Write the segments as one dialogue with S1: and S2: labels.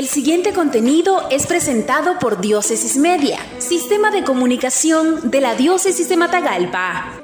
S1: El siguiente contenido es presentado por Diócesis Media, sistema de comunicación de la Diócesis de Matagalpa.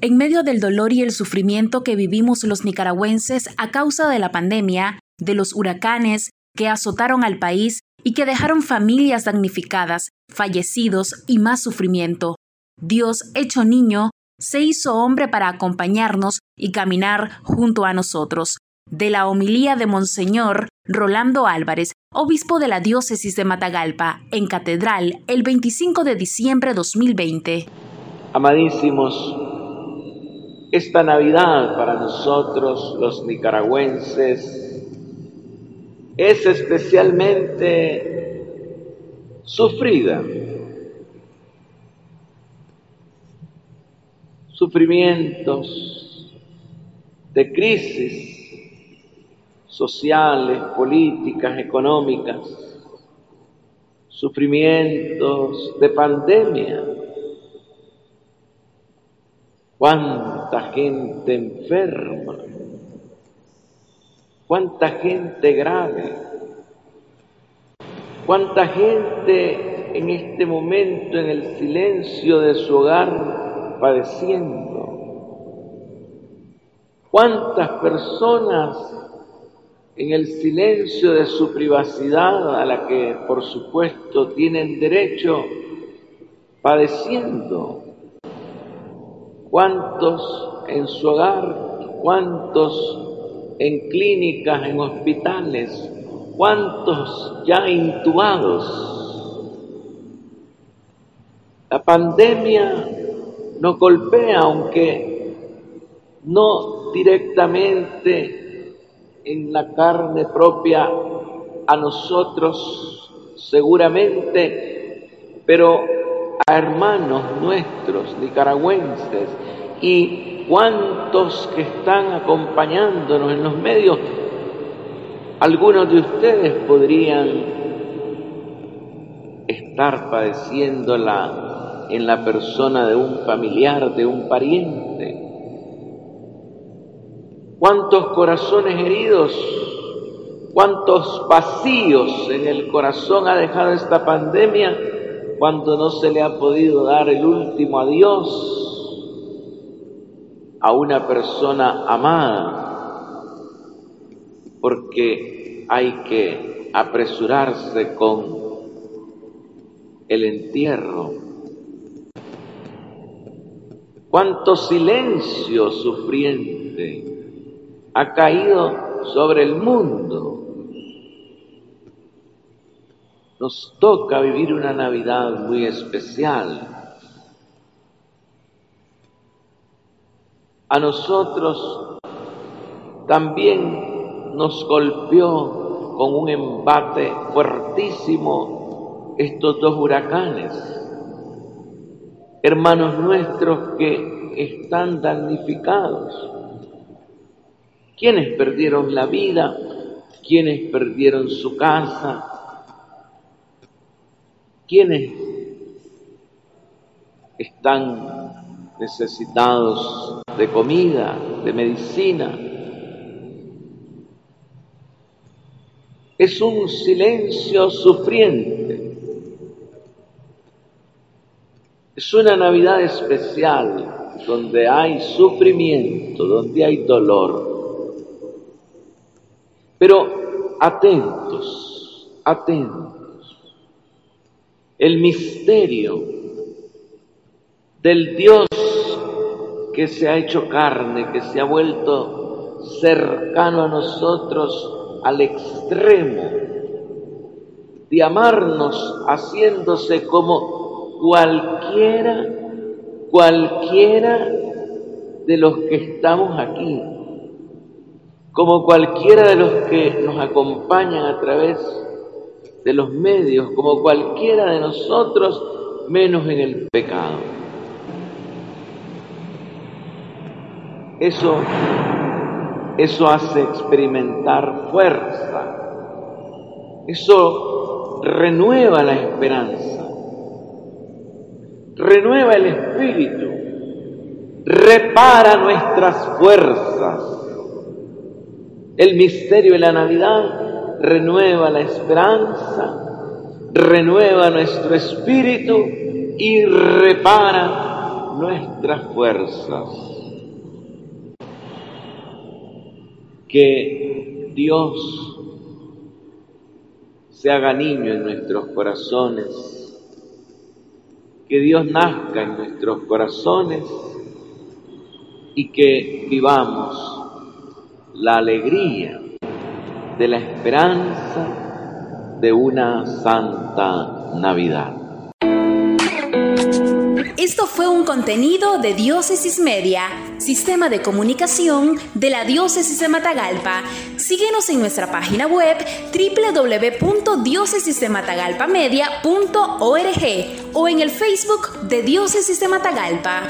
S1: En medio del dolor y el sufrimiento que vivimos los nicaragüenses a causa de la pandemia, de los huracanes que azotaron al país y que dejaron familias damnificadas, fallecidos y más sufrimiento, Dios hecho niño se hizo hombre para acompañarnos y caminar junto a nosotros. De la homilía de Monseñor Rolando Álvarez, obispo de la diócesis de Matagalpa, en Catedral, el 25 de diciembre de 2020.
S2: Amadísimos, esta Navidad para nosotros los nicaragüenses es especialmente sufrida sufrimientos, de crisis sociales, políticas, económicas, sufrimientos de pandemia. Cuánta gente enferma, cuánta gente grave, cuánta gente en este momento en el silencio de su hogar padeciendo. ¿Cuántas personas en el silencio de su privacidad, a la que por supuesto tienen derecho, padeciendo? ¿Cuántos en su hogar? ¿Cuántos en clínicas, en hospitales? ¿Cuántos ya intubados? La pandemia nos golpea, aunque no directamente en la carne propia a nosotros seguramente, pero a hermanos nuestros nicaragüenses y cuantos que están acompañándonos en los medios, algunos de ustedes podrían estar padeciendo la en la persona de un familiar, de un pariente. ¿Cuántos corazones heridos, cuántos vacíos en el corazón ha dejado esta pandemia cuando no se le ha podido dar el último adiós a una persona amada? Porque hay que apresurarse con el entierro. Cuánto silencio sufriente ha caído sobre el mundo. Nos toca vivir una Navidad muy especial. A nosotros también nos golpeó con un embate fuertísimo estos dos huracanes hermanos nuestros que están damnificados. Quienes perdieron la vida, quienes perdieron su casa, quienes están necesitados de comida, de medicina. Es un silencio sufriente Es una Navidad especial donde hay sufrimiento, donde hay dolor. Pero atentos, atentos. El misterio del Dios que se ha hecho carne, que se ha vuelto cercano a nosotros al extremo de amarnos haciéndose como cualquiera, cualquiera de los que estamos aquí, como cualquiera de los que nos acompañan a través de los medios, como cualquiera de nosotros, menos en el pecado. Eso, eso hace experimentar fuerza. Eso renueva la esperanza renueva el espíritu, repara nuestras fuerzas. El misterio de la Navidad renueva la esperanza, renueva nuestro espíritu y repara nuestras fuerzas. Que Dios se haga niño en nuestros corazones, que Dios nazca en nuestros corazones y que vivamos la alegría de la esperanza de una santa Navidad.
S1: Esto fue un contenido de Diócesis Media, sistema de comunicación de la Diócesis de Matagalpa. Síguenos en nuestra página web www.diócesisdematagalpamedia.org o en el Facebook de Diócesis de Matagalpa.